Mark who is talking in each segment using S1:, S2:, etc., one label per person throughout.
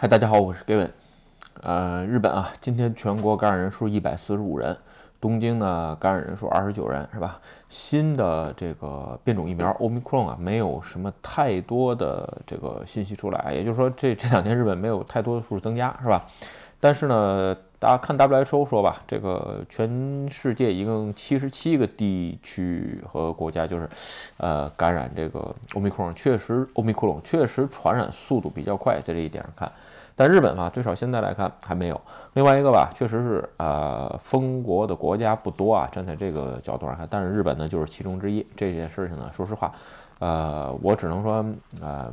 S1: 嗨，大家好，我是 Gavin。呃，日本啊，今天全国感染人数一百四十五人，东京呢感染人数二十九人，是吧？新的这个变种疫苗欧密克戎啊，没有什么太多的这个信息出来，也就是说，这这两天日本没有太多的数增加，是吧？但是呢，大家看 WHO 说吧，这个全世界一共七十七个地区和国家，就是呃感染这个欧米克隆，确实欧米克隆确实传染速度比较快，在这一点上看。但日本嘛，最少现在来看还没有。另外一个吧，确实是呃封国的国家不多啊，站在这个角度上看，但是日本呢就是其中之一。这件事情呢，说实话，呃，我只能说，呃，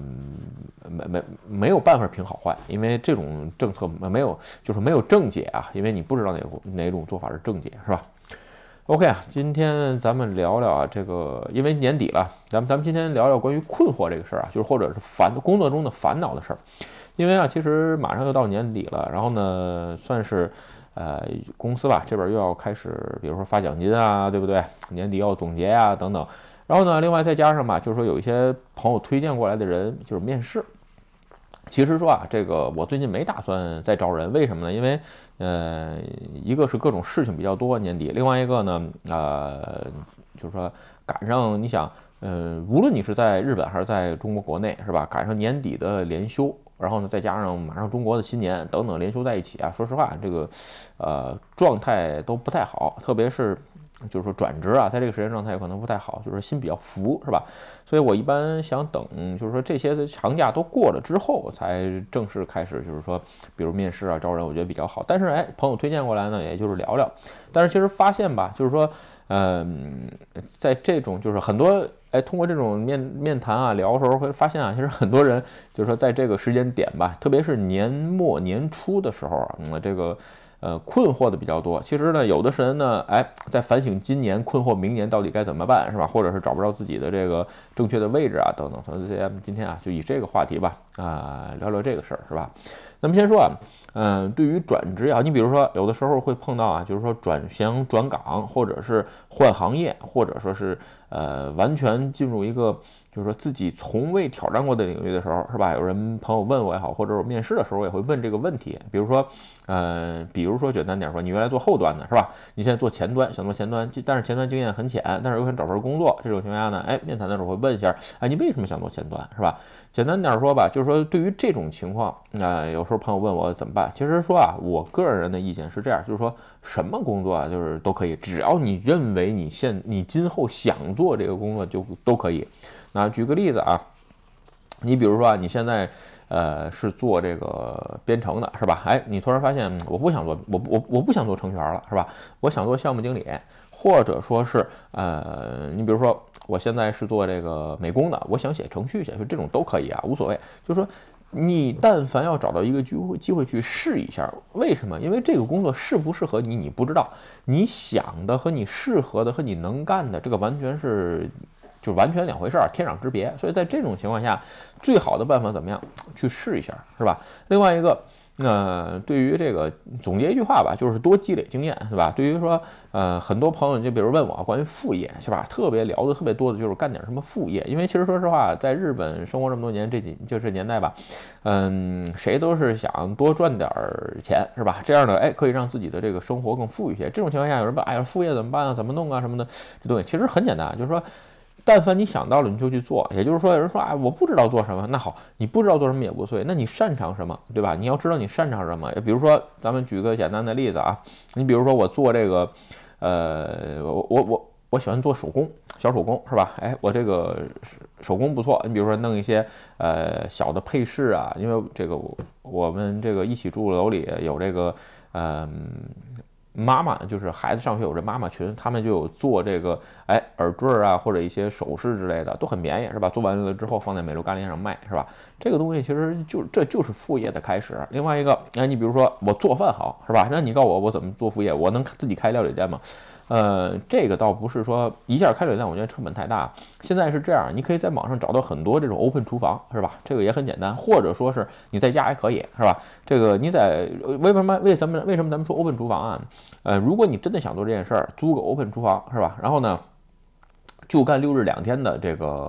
S1: 没没没有办法评好坏，因为这种政策没有就是没有正解啊，因为你不知道哪哪种做法是正解，是吧？OK 啊，今天咱们聊聊啊，这个因为年底了，咱们咱们今天聊聊关于困惑这个事儿啊，就是或者是烦工作中的烦恼的事儿。因为啊，其实马上又到年底了，然后呢，算是，呃，公司吧这边又要开始，比如说发奖金啊，对不对？年底要总结呀，等等。然后呢，另外再加上吧，就是说有一些朋友推荐过来的人，就是面试。其实说啊，这个我最近没打算再招人，为什么呢？因为，呃，一个是各种事情比较多，年底；另外一个呢，呃，就是说赶上你想，呃，无论你是在日本还是在中国国内，是吧？赶上年底的连休。然后呢，再加上马上中国的新年等等连休在一起啊，说实话，这个呃状态都不太好，特别是就是说转职啊，在这个时间状态可能不太好，就是心比较浮，是吧？所以我一般想等，就是说这些长假都过了之后，才正式开始，就是说比如面试啊、招人，我觉得比较好。但是哎，朋友推荐过来呢，也就是聊聊。但是其实发现吧，就是说，嗯，在这种就是很多。哎，通过这种面面谈啊，聊的时候会发现啊，其实很多人就是说，在这个时间点吧，特别是年末年初的时候啊，嗯，这个呃困惑的比较多。其实呢，有的神呢，哎，在反省今年，困惑明年到底该怎么办，是吧？或者是找不着自己的这个正确的位置啊，等等。所以咱们今天啊，就以这个话题吧，啊，聊聊这个事儿，是吧？咱们先说啊。嗯，对于转职啊，你比如说有的时候会碰到啊，就是说转想转岗，或者是换行业，或者说是呃完全进入一个就是说自己从未挑战过的领域的时候，是吧？有人朋友问我也好，或者我面试的时候我也会问这个问题。比如说，呃，比如说简单点说，你原来做后端的是吧？你现在做前端，想做前端，但是前端经验很浅，但是又想找份工作，这种情况下呢，哎，面谈的时候会问一下，哎，你为什么想做前端，是吧？简单点说吧，就是说对于这种情况，啊，有时候朋友问我怎么办？其实说啊，我个人的意见是这样，就是说什么工作啊，就是都可以，只要你认为你现你今后想做这个工作就都可以。那举个例子啊，你比如说啊，你现在呃是做这个编程的，是吧？哎，你突然发现我不想做，我我我不想做程序员了，是吧？我想做项目经理，或者说是呃，你比如说我现在是做这个美工的，我想写程序写，就这种都可以啊，无所谓，就是说。你但凡要找到一个机会机会去试一下，为什么？因为这个工作适不适合你，你不知道。你想的和你适合的和你能干的，这个完全是就完全两回事儿，天壤之别。所以在这种情况下，最好的办法怎么样？去试一下，是吧？另外一个。那对于这个总结一句话吧，就是多积累经验，是吧？对于说，呃，很多朋友就比如问我关于副业，是吧？特别聊的特别多的就是干点什么副业，因为其实说实话，在日本生活这么多年，这几就是年代吧，嗯，谁都是想多赚点儿钱，是吧？这样的，哎，可以让自己的这个生活更富裕些。这种情况下，有人问，哎呀，副业怎么办啊？怎么弄啊？什么的，这东西其实很简单，就是说。但凡你想到了，你就去做。也就是说，有人说啊，我不知道做什么。那好，你不知道做什么也无所谓。那你擅长什么，对吧？你要知道你擅长什么。比如说，咱们举个简单的例子啊，你比如说我做这个，呃，我我我我喜欢做手工，小手工是吧？哎，我这个手工不错。你比如说弄一些呃小的配饰啊，因为这个我们这个一起住楼里有这个嗯。妈妈就是孩子上学有这妈妈群，他们就有做这个，哎，耳坠啊，或者一些首饰之类的，都很便宜，是吧？做完了之后放在美露干链上卖，是吧？这个东西其实就这就是副业的开始。另外一个，哎，你比如说我做饭好，是吧？那你告诉我我怎么做副业？我能自己开料理店吗？呃，这个倒不是说一下开水店，我觉得成本太大。现在是这样，你可以在网上找到很多这种 open 厨房，是吧？这个也很简单，或者说是你在家也可以，是吧？这个你在为什么为什么为什么咱们说 open 厨房啊？呃，如果你真的想做这件事儿，租个 open 厨房，是吧？然后呢，就干六日两天的这个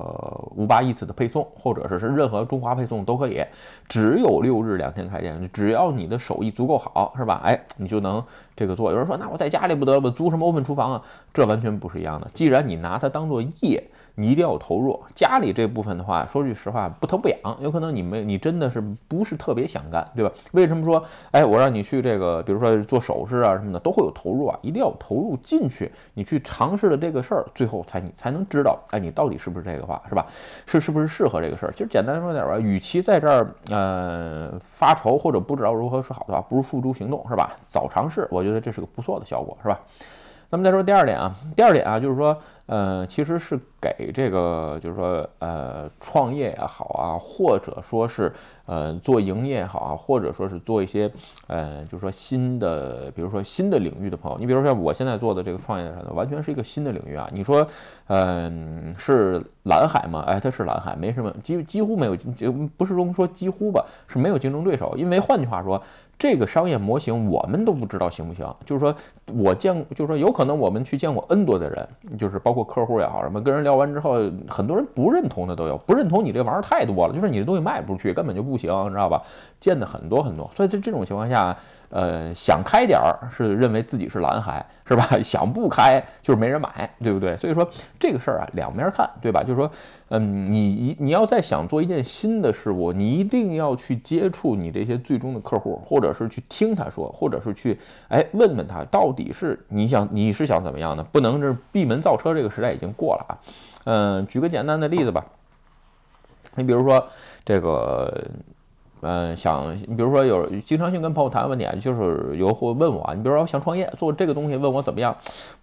S1: 五八一次的配送，或者是是任何中华配送都可以，只有六日两天开店，只要你的手艺足够好，是吧？哎，你就能这个做。有人说，那我在家里不得了，租什么 open 厨房啊？这完全不是一样的。既然你拿它当做业。你一定要有投入家里这部分的话，说句实话，不疼不痒，有可能你没你真的是不是特别想干，对吧？为什么说，哎，我让你去这个，比如说做首饰啊什么的，都会有投入啊，一定要投入进去，你去尝试了这个事儿，最后才你才能知道，哎，你到底是不是这个话，是吧？是是不是适合这个事儿？其实简单说点吧，与其在这儿呃发愁或者不知道如何是好的话，不如付诸行动，是吧？早尝试，我觉得这是个不错的效果，是吧？那么再说第二点啊，第二点啊，就是说。呃，其实是给这个，就是说，呃，创业也好啊，或者说是呃做营业也好啊，或者说是做一些呃，就是说新的，比如说新的领域的朋友，你比如说像我现在做的这个创业啥的完全是一个新的领域啊。你说，嗯，是蓝海吗？哎，它是蓝海，没什么，几几乎没有，就不是说说几乎吧，是没有竞争对手。因为换句话说，这个商业模型我们都不知道行不行。就是说我见，就是说有可能我们去见过 N 多的人，就是包。括客户也好，什么跟人聊完之后，很多人不认同的都有，不认同你这玩意儿太多了，就是你这东西卖不出去，根本就不行，你知道吧？见的很多很多，所以在这种情况下。呃，想开点儿是认为自己是蓝海，是吧？想不开就是没人买，对不对？所以说这个事儿啊，两面看，对吧？就是说，嗯，你一你要再想做一件新的事物，你一定要去接触你这些最终的客户，或者是去听他说，或者是去哎问问他到底是你想你是想怎么样的？不能是闭门造车，这个时代已经过了啊。嗯，举个简单的例子吧，你比如说这个。嗯，想你比如说有经常性跟朋友谈问题啊，就是有会问我啊，你比如说我想创业做这个东西，问我怎么样，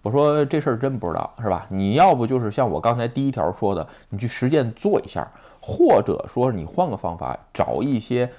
S1: 我说这事儿真不知道，是吧？你要不就是像我刚才第一条说的，你去实践做一下，或者说你换个方法，找一些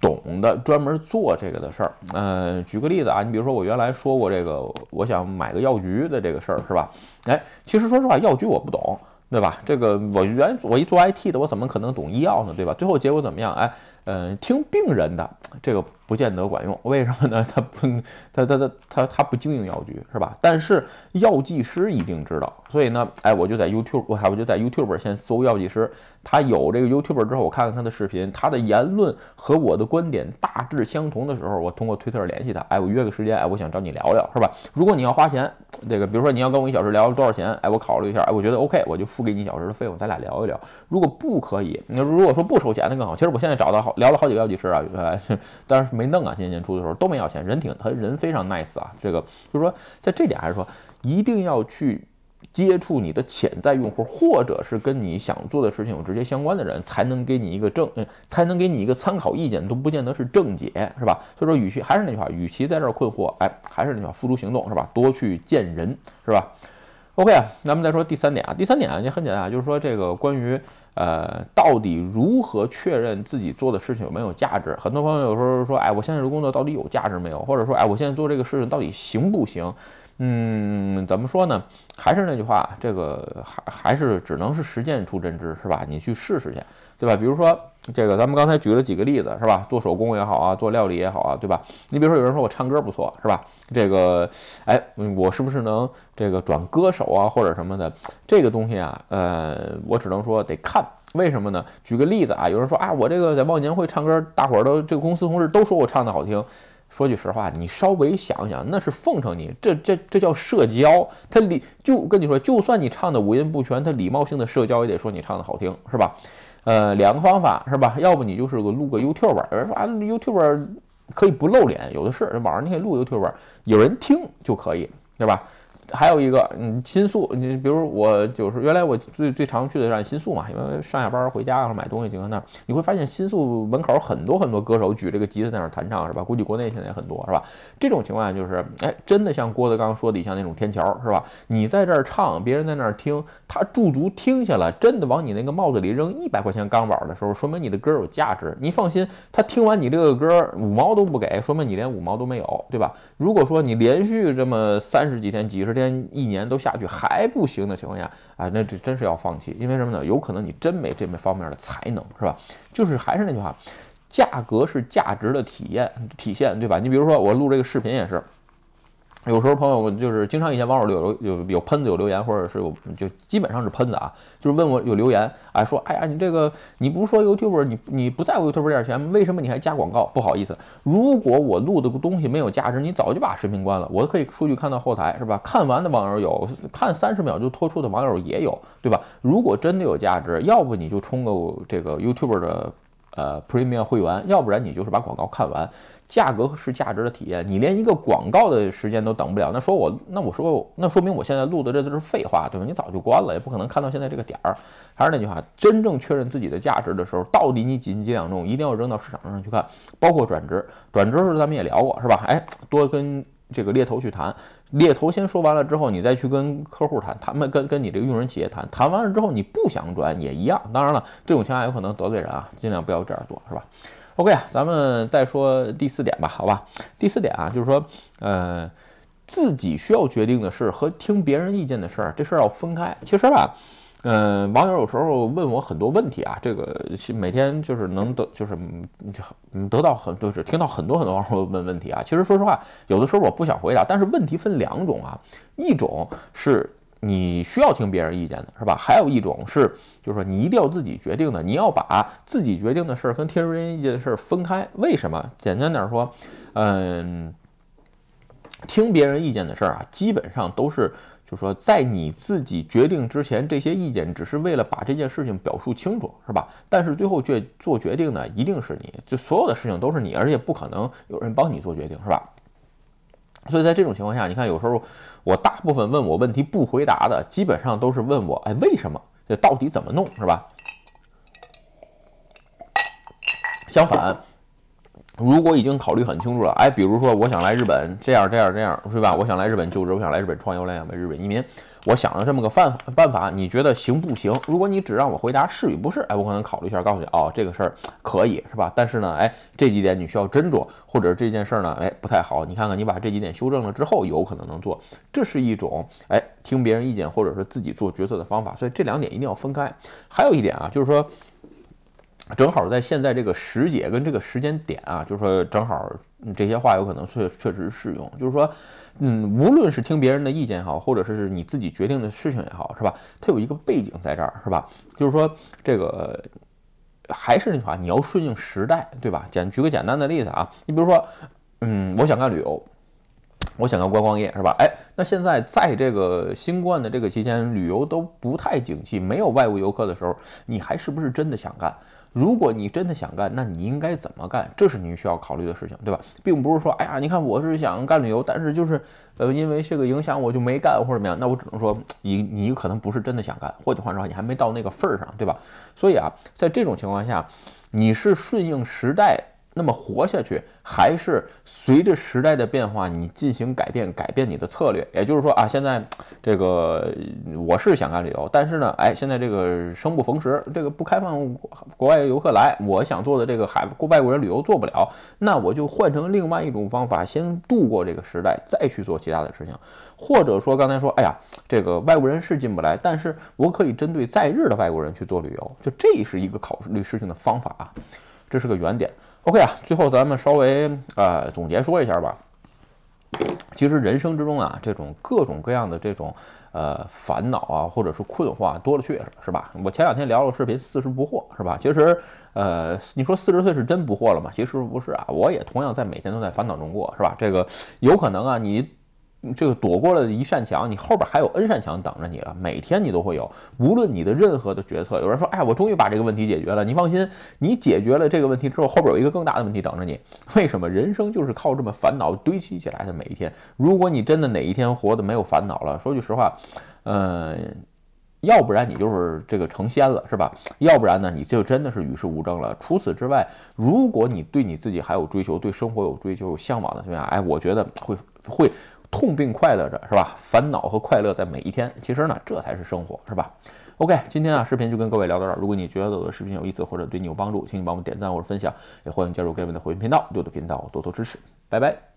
S1: 懂的专门做这个的事儿。嗯，举个例子啊，你比如说我原来说过这个，我想买个药局的这个事儿，是吧？哎，其实说实话，药局我不懂，对吧？这个我原我一做 IT 的，我怎么可能懂医药呢，对吧？最后结果怎么样？哎。嗯，听病人的这个不见得管用，为什么呢？他不，他他他他他不经营药局是吧？但是药剂师一定知道，所以呢，哎，我就在 YouTube，我还我就在 YouTube 先搜药剂师，他有这个 YouTube 之后，我看看他的视频，他的言论和我的观点大致相同的时候，我通过推特联系他，哎，我约个时间，哎，我想找你聊聊，是吧？如果你要花钱，这个比如说你要跟我一小时聊多少钱，哎，我考虑一下，哎，我觉得 OK，我就付给你一小时的费用，咱俩聊一聊。如果不可以，那如果说不收钱那更好。其实我现在找到好。聊了好几个药剂师啊，原来是，但是没弄啊。今年年初的时候都没要钱，人挺他人非常 nice 啊。这个就是说，在这点还是说，一定要去接触你的潜在用户，或者是跟你想做的事情有直接相关的人，才能给你一个正，才能给你一个参考意见，都不见得是正解，是吧？所以说，与其还是那句话，与其在这儿困惑，哎，还是那句话，付诸行动，是吧？多去见人，是吧？OK 啊，咱们再说第三点啊，第三点啊，也很简单啊，就是说这个关于。呃，到底如何确认自己做的事情有没有价值？很多朋友有时候说，哎，我现在这工作到底有价值没有？或者说，哎，我现在做这个事情到底行不行？嗯，怎么说呢？还是那句话，这个还还是只能是实践出真知，是吧？你去试试去，对吧？比如说这个，咱们刚才举了几个例子，是吧？做手工也好啊，做料理也好啊，对吧？你比如说有人说我唱歌不错，是吧？这个，哎，我是不是能这个转歌手啊，或者什么的？这个东西啊，呃，我只能说得看，为什么呢？举个例子啊，有人说啊，我这个在忘年会唱歌，大伙儿都这个公司同事都说我唱的好听。说句实话，你稍微想想，那是奉承你，这这这叫社交。他礼就跟你说，就算你唱的五音不全，他礼貌性的社交也得说你唱的好听，是吧？呃，两个方法是吧？要不你就是个录个 YouTube，有人说啊，YouTube 可以不露脸，有的是，网上你可以录 YouTube，有人听就可以，对吧？还有一个，嗯，新宿，你比如我就是原来我最最常去的是新宿嘛，因为上下班回家或者买东西经常那儿，你会发现新宿门口很多很多歌手举这个吉他在那儿弹唱，是吧？估计国内现在也很多，是吧？这种情况就是，哎，真的像郭德纲说的像那种天桥，是吧？你在这儿唱，别人在那儿听，他驻足听下来，真的往你那个帽子里扔一百块钱钢板的时候，说明你的歌有价值。你放心，他听完你这个歌五毛都不给，说明你连五毛都没有，对吧？如果说你连续这么三十几天、几十天，一年都下去还不行的情况下啊，那这真是要放弃，因为什么呢？有可能你真没这么方面的才能，是吧？就是还是那句话，价格是价值的体验体现，对吧？你比如说我录这个视频也是，有时候朋友就是经常一些网友留有有喷子有留言，或者是有就基本上是喷子啊，就是问我有留言，哎说哎呀你这个你不是说 YouTube 你你不在乎 YouTube 这点钱，为什么你还加广告？不好意思，如果我录的东西没有价值，你早就把视频关了。我可以数据看到后台是吧？看完的网友有，看三十秒就脱出的网友也有，对吧？如果真的有价值，要不你就充个这个 YouTube 的。呃，Premium 会员，要不然你就是把广告看完，价格是价值的体验，你连一个广告的时间都等不了，那说我，那我说，那说明我现在录的这都是废话，对吧？你早就关了，也不可能看到现在这个点儿。还是那句话，真正确认自己的价值的时候，到底你几斤几两重，一定要扔到市场上去看，包括转职，转职的时候咱们也聊过，是吧？哎，多跟。这个猎头去谈，猎头先说完了之后，你再去跟客户谈，他们跟跟你这个用人企业谈，谈完了之后你不想转也一样。当然了，这种情况有可能得罪人啊，尽量不要这样做，是吧？OK，咱们再说第四点吧，好吧？第四点啊，就是说，呃，自己需要决定的事和听别人意见的事儿，这事儿要分开。其实吧。嗯，网友有时候问我很多问题啊，这个每天就是能得，就是嗯得到很就是听到很多很多网友问问题啊。其实说实话，有的时候我不想回答，但是问题分两种啊，一种是你需要听别人意见的，是吧？还有一种是就是说你一定要自己决定的，你要把自己决定的事儿跟听别人意见的事儿分开。为什么？简单点说，嗯，听别人意见的事儿啊，基本上都是。就说在你自己决定之前，这些意见只是为了把这件事情表述清楚，是吧？但是最后决做决定呢，一定是你，就所有的事情都是你，而且不可能有人帮你做决定，是吧？所以在这种情况下，你看有时候我大部分问我问题不回答的，基本上都是问我，哎，为什么？这到底怎么弄，是吧？相反。如果已经考虑很清楚了，哎，比如说我想来日本，这样这样这样，是吧？我想来日本就职，我想来日本创业，我想为日本移民，我想了这么个办办法，你觉得行不行？如果你只让我回答是与不是，哎，我可能考虑一下，告诉你，哦，这个事儿可以，是吧？但是呢，哎，这几点你需要斟酌，或者这件事儿呢，哎，不太好，你看看你把这几点修正了之后，有可能能做，这是一种哎听别人意见或者是自己做决策的方法，所以这两点一定要分开。还有一点啊，就是说。正好在现在这个时节跟这个时间点啊，就是说正好这些话有可能确确实适用。就是说，嗯，无论是听别人的意见也好，或者是你自己决定的事情也好，是吧？它有一个背景在这儿，是吧？就是说这个还是那句话，你要顺应时代，对吧？简举个简单的例子啊，你比如说，嗯，我想干旅游。我想要观光业是吧？哎，那现在在这个新冠的这个期间，旅游都不太景气，没有外国游客的时候，你还是不是真的想干？如果你真的想干，那你应该怎么干？这是你需要考虑的事情，对吧？并不是说，哎呀，你看我是想干旅游，但是就是呃，因为这个影响我就没干或者怎么样，那我只能说你你可能不是真的想干，或者换句话说，你还没到那个份儿上，对吧？所以啊，在这种情况下，你是顺应时代。那么活下去，还是随着时代的变化，你进行改变，改变你的策略。也就是说啊，现在这个我是想干旅游，但是呢，哎，现在这个生不逢时，这个不开放国外游客来，我想做的这个海外国人旅游做不了，那我就换成另外一种方法，先度过这个时代，再去做其他的事情。或者说刚才说，哎呀，这个外国人是进不来，但是我可以针对在日的外国人去做旅游，就这是一个考虑事情的方法啊，这是个原点。OK 啊，最后咱们稍微呃总结说一下吧。其实人生之中啊，这种各种各样的这种呃烦恼啊，或者是困惑多了去了，是吧？我前两天聊了个视频，四十不惑，是吧？其实呃，你说四十岁是真不惑了吗？其实不是啊，我也同样在每天都在烦恼中过，是吧？这个有可能啊，你。这个躲过了一扇墙，你后边还有 N 扇墙等着你了。每天你都会有，无论你的任何的决策，有人说，哎，我终于把这个问题解决了。你放心，你解决了这个问题之后，后边有一个更大的问题等着你。为什么？人生就是靠这么烦恼堆砌起来的。每一天，如果你真的哪一天活得没有烦恼了，说句实话，嗯，要不然你就是这个成仙了，是吧？要不然呢，你就真的是与世无争了。除此之外，如果你对你自己还有追求，对生活有追求、有向往的情况下，哎，我觉得会会。痛并快乐着，是吧？烦恼和快乐在每一天。其实呢，这才是生活，是吧？OK，今天啊，视频就跟各位聊到这儿。如果你觉得我的视频有意思或者对你有帮助，请你帮我点赞或者分享，也欢迎加入各位的会员频道，六的频道多多支持。拜拜。